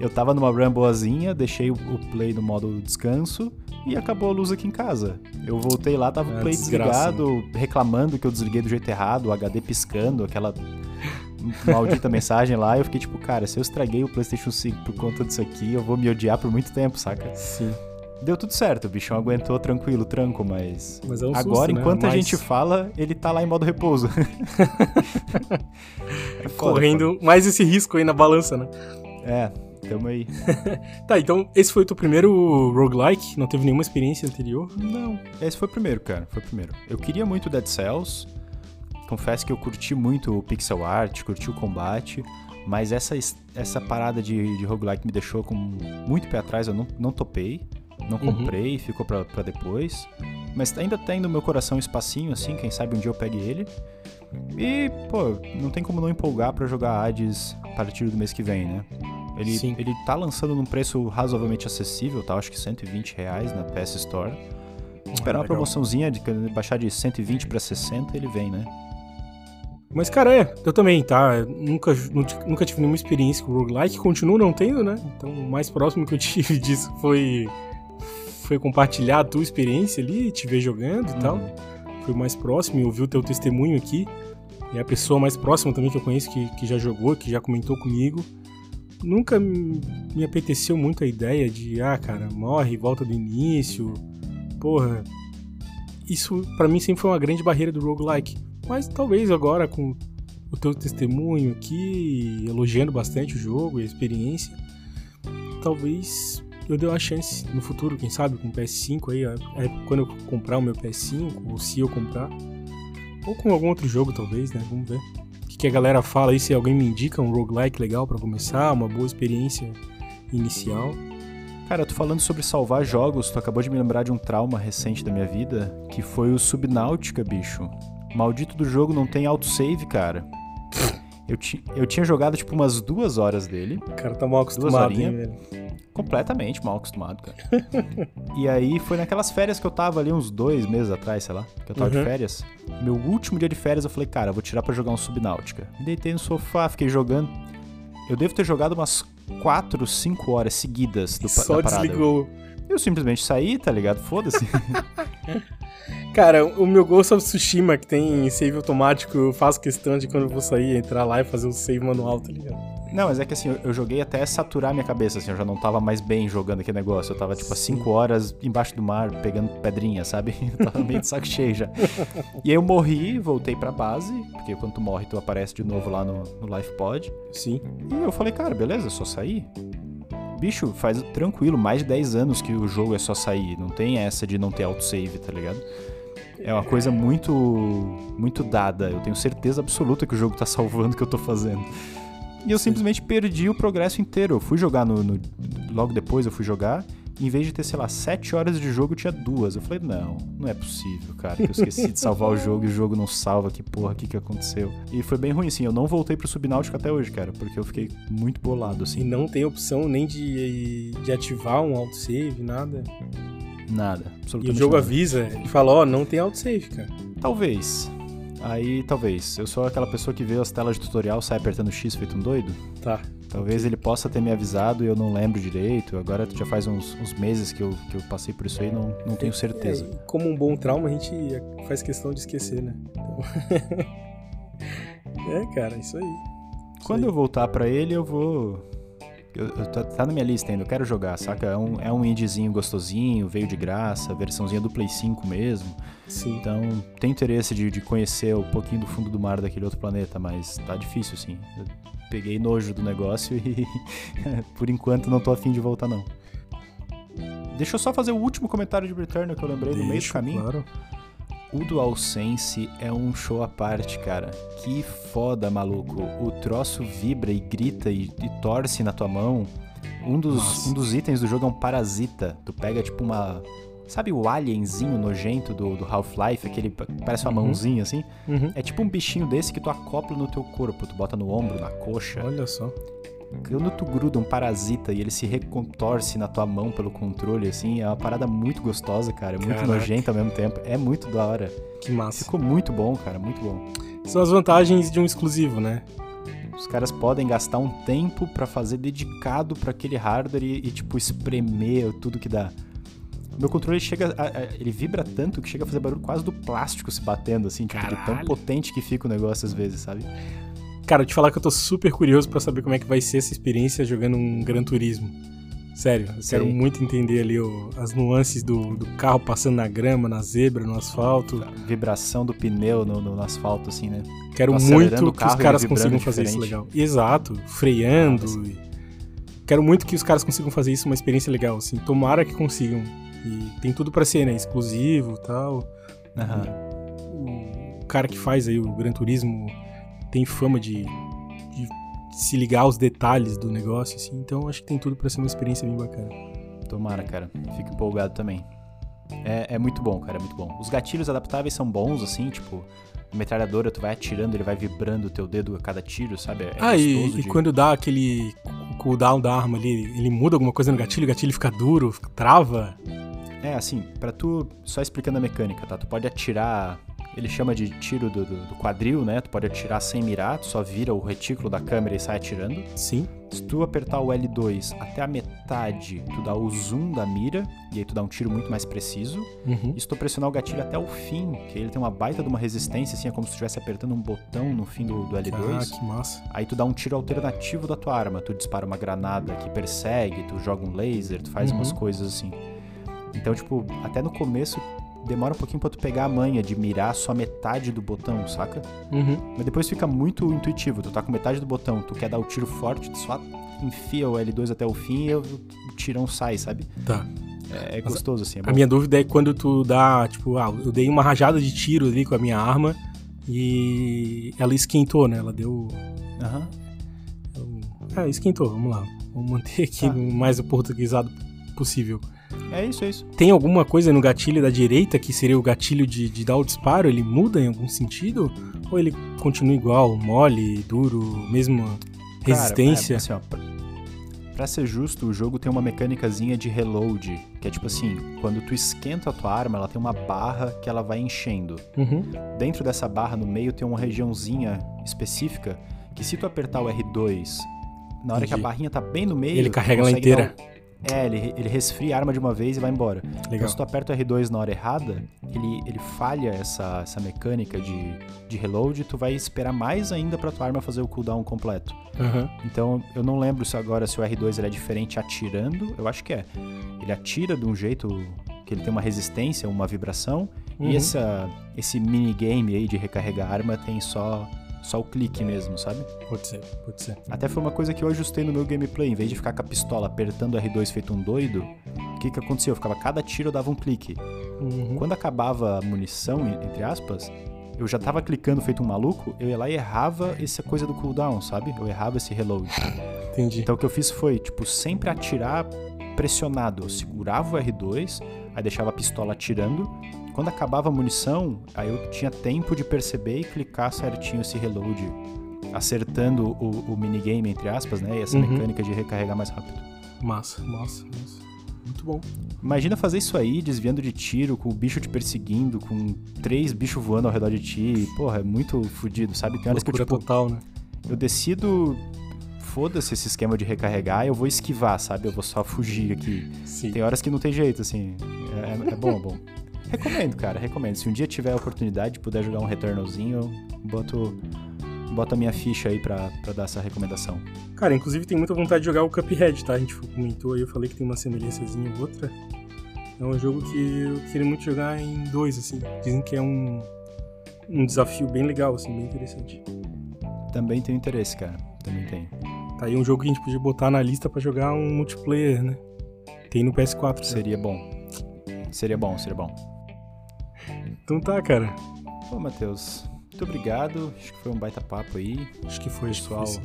Eu tava numa run boazinha, deixei o- o Play no modo descanso e acabou a luz aqui em casa. Eu voltei lá, tava o Ah, Play desgraça, desligado, reclamando que eu desliguei do jeito errado, o HD piscando, aquela maldita mensagem lá. Eu fiquei tipo, cara, se eu estraguei o PlayStation 5 por conta disso aqui, eu vou me odiar por muito tempo, saca? Sim. Deu tudo certo, o bichão aguentou tranquilo, tranco, mas. Mas é um Agora, susto, né? enquanto a Mas gente fala, ele tá lá em modo repouso. é foda, correndo mais esse risco aí na balança, né? foda. É, tamo aí. Tá, então esse foi o teu primeiro roguelike? Não teve nenhuma experiência anterior? Não, esse foi o primeiro, cara. Foi o primeiro. Eu queria muito Dead Cells. Confesso que eu curti muito o pixel art, curti o combate. Mas essa, es- essa parada de, de roguelike me deixou com muito pé atrás. Eu não, não topei, não Uhum. comprei, ficou pra, pra depois. Mas ainda tem no meu coração um espacinho assim, quem sabe um dia eu pegue ele. E, pô, não tem como não empolgar pra jogar Hades a partir do mês que vem, né? Ele, Sim. ele tá lançando num preço razoavelmente acessível, tá? Acho que 120 reais na PS Store. Esperar uma legal. promoçãozinha de baixar de 120 pra 60, ele vem, né? Mas, cara, é, eu também, tá? Eu Nunca, nu- nunca tive nenhuma experiência com roguelike, continuo não tendo, né? Então, o mais próximo que eu tive disso foi, foi compartilhar a tua experiência ali, te ver jogando e tal. Foi o mais próximo e ouvir o teu testemunho aqui. E a pessoa mais próxima também que eu conheço, que, que já jogou, que já comentou comigo. Nunca me apeteceu muito a ideia de, ah, cara, morre, volta do início. Porra. Isso pra mim sempre foi uma grande barreira do roguelike. Mas talvez agora com o teu testemunho aqui, elogiando bastante o jogo e a experiência, talvez eu dê uma chance no futuro, quem sabe, com o PS5 aí, é quando eu comprar o meu PS5, ou se eu comprar. Ou com algum outro jogo, talvez, né? Vamos ver. O que, que a galera fala aí, se alguém me indica um roguelike legal pra começar, uma boa experiência inicial. Cara, eu tô falando sobre salvar jogos, tu acabou de me lembrar de um trauma recente da minha vida, que foi o Subnáutica, bicho. Maldito do jogo não tem autosave, cara. Eu, ti, eu tinha jogado, tipo, umas duas horas dele. O cara tá mal acostumado, hein, velho? Completamente mal acostumado, cara. e aí foi naquelas férias que eu tava ali uns dois meses atrás, sei lá, que eu tava de Uhum. férias. Meu último dia de férias eu falei, cara, eu vou tirar pra jogar um Subnáutica. Me deitei no sofá, fiquei jogando. Eu devo ter jogado umas 4, 5 horas seguidas do, Só da desligou. Eu simplesmente saí, tá ligado? Foda-se. Cara, o meu Ghost of Tsushima, que tem save automático, eu faço questão de quando eu vou sair, entrar lá e fazer o save manual, tá ligado? Não, mas é que assim, eu, eu joguei até saturar minha cabeça, assim, eu já não tava mais bem jogando aquele negócio. Eu tava, tipo, há 5 horas embaixo do mar, pegando pedrinha, sabe? Eu tava meio de saco cheio já. E aí eu morri, voltei pra base, porque quando tu morre, tu aparece de novo lá no, no Life Pod. Sim. E eu falei, cara, beleza, é só sair. Bicho, faz tranquilo, mais de 10 anos que o jogo é só sair. Não tem essa de não ter autosave, tá ligado? É uma coisa muito muito dada. Eu tenho certeza absoluta que o jogo tá salvando o que eu tô fazendo. E eu simplesmente perdi o progresso inteiro. Eu fui jogar no, no- Logo depois eu fui jogar. e Em vez de ter, sei lá, 7 horas de jogo, eu tinha duas. Eu falei, não, não é possível, cara. Que eu esqueci de salvar o jogo e o jogo não salva. Que porra, o que, que aconteceu? E foi bem ruim, assim. Eu não voltei pro Subnáutico até hoje, cara. Porque eu fiquei muito bolado, E assim. não tem opção nem de, de ativar um autosave, nada. Nada. E o Absolutamente jogo nada. avisa e fala, ó, não tem autosave, cara. Talvez. Aí, talvez. Eu sou aquela pessoa que vê as telas de tutorial, sai apertando X feito um doido. Tá. Talvez ele possa ter me avisado e eu não lembro direito. Agora já faz uns, uns meses que eu, que eu passei por isso aí, não, não tenho certeza. É, como um bom trauma, a gente faz questão de esquecer, né? Então... é, cara, isso aí. Isso Quando aí. eu voltar pra ele, eu vou. Eu- eu- tá, na minha lista ainda, eu quero jogar, saca? É um, é um indiezinho gostosinho, veio de graça, versãozinha do Play 5 mesmo. Sim. Então, tem interesse de, de conhecer um pouquinho do fundo do mar daquele outro planeta, mas tá difícil, sim. Eu peguei nojo do negócio e por enquanto não tô afim de voltar, não. Deixa eu só fazer o último comentário de Returnal que eu lembrei no meio do Deixa, caminho. Claro. O DualSense é um show à parte, cara. Que foda, maluco. O troço vibra e grita e, e torce na tua mão. Um dos, Nossa. um dos itens do jogo é um parasita. Tu pega tipo uma. Sabe o alienzinho nojento do, do Half-Life? Aquele pa- parece uma Uhum. mãozinha assim? Uhum. É tipo um bichinho desse que tu acopla no teu corpo. Tu bota no ombro, na coxa. Olha só. Quando tu gruda um parasita e ele se recontorce na tua mão pelo controle, assim, é uma parada muito gostosa, cara. É muito Caraca. nojenta ao mesmo tempo. É muito da hora. Que massa. Ficou muito bom, cara, muito bom. São as vantagens de um exclusivo, né? Os caras podem gastar um tempo pra fazer dedicado pra aquele hardware e, e, tipo espremer tudo que dá. Meu controle chega, a- a- ele vibra tanto que chega a fazer barulho quase do plástico se batendo assim, tipo, tão potente que fica o negócio às vezes, sabe? Cara, eu te falar que eu tô super curioso pra saber como é que vai ser essa experiência jogando um Gran Turismo. Sério, eu quero muito entender ali o- as nuances do, do carro passando na grama, na zebra, no asfalto. A vibração do pneu no, no asfalto assim, né? Quero Tô muito que os e caras consigam fazer isso diferente. legal. Exato, freando. Ah, mas- e- Quero muito que os caras consigam fazer isso uma experiência legal, assim. Tomara que consigam. E tem tudo pra ser, né? Exclusivo e tal. Aham. O cara que faz aí o Gran Turismo tem fama de, de se ligar aos detalhes do negócio, assim. Então acho que tem tudo pra ser uma experiência bem bacana. Tomara, cara. Fico empolgado também. É, é muito bom, cara, é muito bom. Os gatilhos adaptáveis são bons, assim, tipo, a metralhadora, tu vai atirando, ele vai vibrando o teu dedo a cada tiro, sabe? É ah, e, gostoso e de- quando dá aquele cooldown da arma ali, ele muda alguma coisa no gatilho, o gatilho fica duro, fica- trava. É, assim, pra tu, só explicando a mecânica, tá? Tu pode atirar, ele chama de tiro do, do- do quadril, né? Tu pode atirar sem mirar, tu só vira o retículo da câmera e sai atirando. Sim. Se tu apertar o L2 até a metade, tu dá o zoom da mira, e aí tu dá um tiro muito mais preciso. Uhum. E se tu pressionar o gatilho até o fim, que ele tem uma baita de uma resistência, assim, é como se tu estivesse apertando um botão no fim do, do Ah, L2. que massa. Aí tu dá um tiro alternativo da tua arma. Tu dispara uma granada que persegue, tu joga um laser, tu faz Uhum. umas coisas assim. Então, tipo, até no começo demora um pouquinho pra tu pegar a manha de mirar só metade do botão, saca? Uhum. Mas depois fica muito intuitivo. Tu tá com metade do botão, tu quer dar o tiro forte, tu só enfia o L2 até o fim e o o tirão sai, sabe? Tá. É, é gostoso assim, é. A minha dúvida é quando tu dá, tipo, ah, eu dei uma rajada de tiro ali com a minha arma e ela esquentou, né? Ela deu. Aham. Ah, esquentou, vamos lá. Vamos manter aqui Tá. o mais portuguesado possível. É isso, é isso. Tem alguma coisa no gatilho da direita que seria o gatilho de, de dar o disparo? Ele muda em algum sentido? Ou ele continua igual, mole, duro, mesma resistência? Cara, é, assim, ó, pra, ser justo, o jogo tem uma mecânicazinha de reload, que é tipo assim, quando tu esquenta a tua arma, ela tem uma barra que ela vai enchendo. Uhum. Dentro dessa barra, no meio, tem uma regiãozinha específica que se tu apertar o R2, na hora que a Entendi. barrinha tá bem no meio... Ele carrega ela inteira. dar É, ele, ele resfria a arma de uma vez e vai embora. Então, Legal. se tu aperta o R2 na hora errada, ele, ele falha essa, essa mecânica de, de reload e tu vai esperar mais ainda pra tua arma fazer o cooldown completo. Aham. Então, eu não lembro se agora se o R2 ele é diferente atirando, eu acho que é. Ele atira de um jeito que ele tem uma resistência, uma vibração, Uhum. e essa, esse minigame aí de recarregar a arma tem só, só o clique mesmo, sabe? Pode ser, pode ser. Até foi uma coisa que eu ajustei no meu gameplay. Em vez de ficar com a pistola apertando o R2 feito um doido, o que que acontecia? Eu ficava, cada tiro eu dava um clique. Uhum. Quando acabava a munição, entre aspas, eu já tava clicando feito um maluco, eu ia lá e errava essa coisa do cooldown, sabe? Eu errava esse reload. Entendi. Então o que eu fiz foi, tipo, sempre atirar pressionado. Eu segurava o R2, aí deixava a pistola atirando. Quando acabava a munição, aí eu tinha tempo de perceber e clicar certinho esse reload, acertando o, o minigame, entre aspas, né? E essa Uhum. mecânica de recarregar mais rápido. Massa, massa, massa. Muito bom. Imagina fazer isso aí, desviando de tiro, com o bicho te perseguindo, com três bichos voando ao redor de ti. Porra, é muito fodido, sabe? Tem horas que eu, tipo, total, né? eu decido. Foda-se esse esquema de recarregar, eu vou esquivar, sabe? Eu vou só fugir aqui. Sim. Tem horas que não tem jeito, assim. É, é bom, é bom. Recomendo, cara, recomendo. Se um dia tiver a oportunidade, puder jogar um Returnalzinho, eu boto, boto a minha ficha aí pra, pra dar essa recomendação. Cara, inclusive tem muita vontade de jogar o Cuphead, tá? A gente comentou aí, eu falei que tem uma semelhançazinha ou outra. É um jogo que eu queria muito jogar em dois, assim. Dizem que é um, um desafio bem legal, assim, bem interessante. Também tenho interesse, cara. Também tenho. Tá aí um jogo que a gente podia botar na lista pra jogar um multiplayer, né? Tem no PS4. né? Seria bom. Seria bom, seria bom. Então tá, cara. Pô, Matheus, muito obrigado. Acho que foi um baita papo aí. Acho que foi, Pessoal, que foi,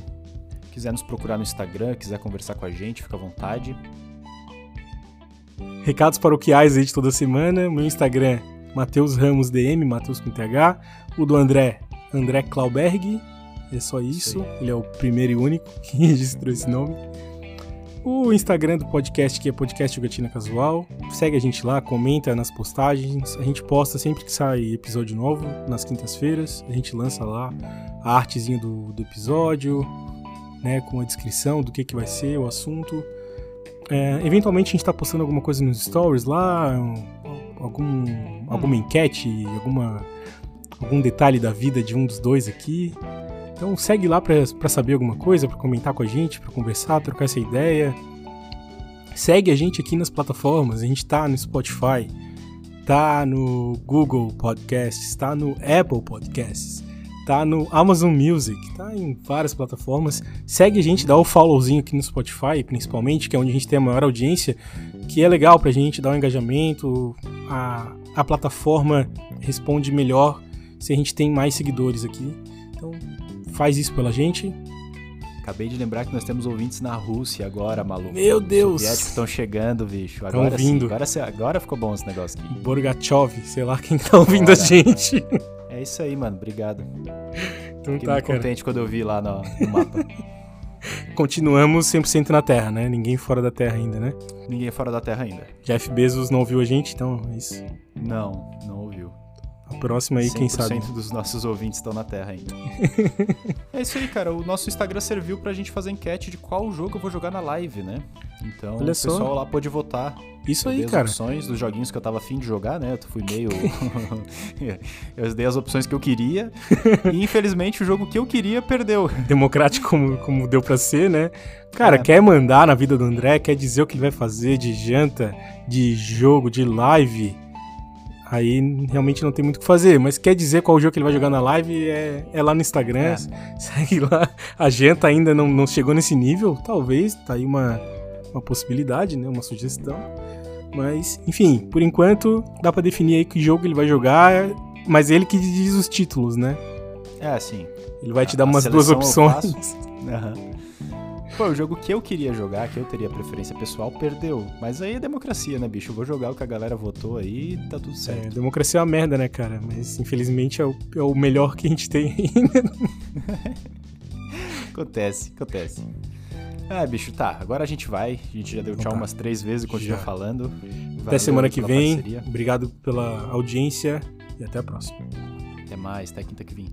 quiser nos procurar no Instagram, quiser conversar com a gente, fica à vontade. Recados paroquiais aí de toda semana. Meu Instagram, Matheus Ramos DM, Matheus com TH. O do André, André Clauberg. É só isso. Isso Ele é o primeiro e único que registrou esse nome. O Instagram do podcast, que é Podcast Jogatina Casual. Segue a gente lá, comenta nas postagens. A gente posta sempre que sai episódio novo, nas quintas-feiras. A gente lança lá a artezinha do, do episódio, né, com a descrição do que, que vai ser o assunto. É, eventualmente a gente tá postando alguma coisa nos stories lá, um- algum, alguma enquete, alguma, algum detalhe da vida de um dos dois aqui. Então segue lá pra saber alguma coisa, pra comentar com a gente, pra conversar, trocar essa ideia. Segue a gente aqui nas plataformas, a gente tá no Spotify, tá no Google Podcasts, tá no Apple Podcasts, tá no Amazon Music, tá em várias plataformas. Segue a gente, dá o followzinho aqui no Spotify, principalmente, que é onde a gente tem a maior audiência, que é legal pra gente dar um engajamento. A, a plataforma responde melhor se a gente tem mais seguidores aqui. Então, faz isso pela gente. Acabei de lembrar que nós temos ouvintes na Rússia agora, maluco. Meu Os Deus! soviéticos estão chegando, bicho. Agora vindo. agora, sim- agora ficou bom esse negócio aqui. Borgachov, sei lá quem tá ouvindo a gente. É isso aí, mano. Obrigado. Então Fiquei tá, muito cara. contente quando eu vi lá no, no mapa. Continuamos 100% na Terra, né? Ninguém fora da Terra ainda, né? Ninguém fora da Terra ainda. Jeff Bezos não ouviu a gente, então é isso. Não, não ouviu. A próxima aí, quem sabe. 100% dos nossos ouvintes estão na Terra ainda. é isso aí, cara. O nosso Instagram serviu pra gente fazer enquete de qual jogo eu vou jogar na live, né? Então Olha o só. pessoal lá pôde votar. Isso Eu aí, as cara. opções dos joguinhos que eu tava afim de jogar, né? Eu fui meio. eu dei as opções que eu queria. e infelizmente o jogo que eu queria perdeu. Democrático como, como deu pra ser, né? Cara, É. quer mandar na vida do André, quer dizer o que ele vai fazer de janta, de jogo, de live. Aí realmente não tem muito o que fazer, mas quer dizer qual jogo que ele vai jogar na live é, é lá no Instagram. Segue lá. A janta ainda não, não chegou nesse nível, talvez, tá aí uma, uma possibilidade, né? Uma sugestão. Mas, enfim, por enquanto dá pra definir aí que jogo ele vai jogar, mas ele que diz os títulos, né? É, assim. Ele vai te A- dar a umas duas opções. Aham. Pô, o jogo que eu queria jogar, que eu teria preferência pessoal, perdeu. Mas aí é democracia, né, bicho? Eu vou jogar o que a galera votou aí e tá tudo É, certo. democracia é uma merda, né, cara? Mas infelizmente é o, é o melhor que a gente tem ainda. Acontece, acontece. Ah, bicho, tá. Agora a gente vai. A gente já deu tchau umas três vezes e continua Já. falando. Até Valeu semana que vem. parceria. Obrigado pela audiência e até a próxima. Até mais, até quinta que vem.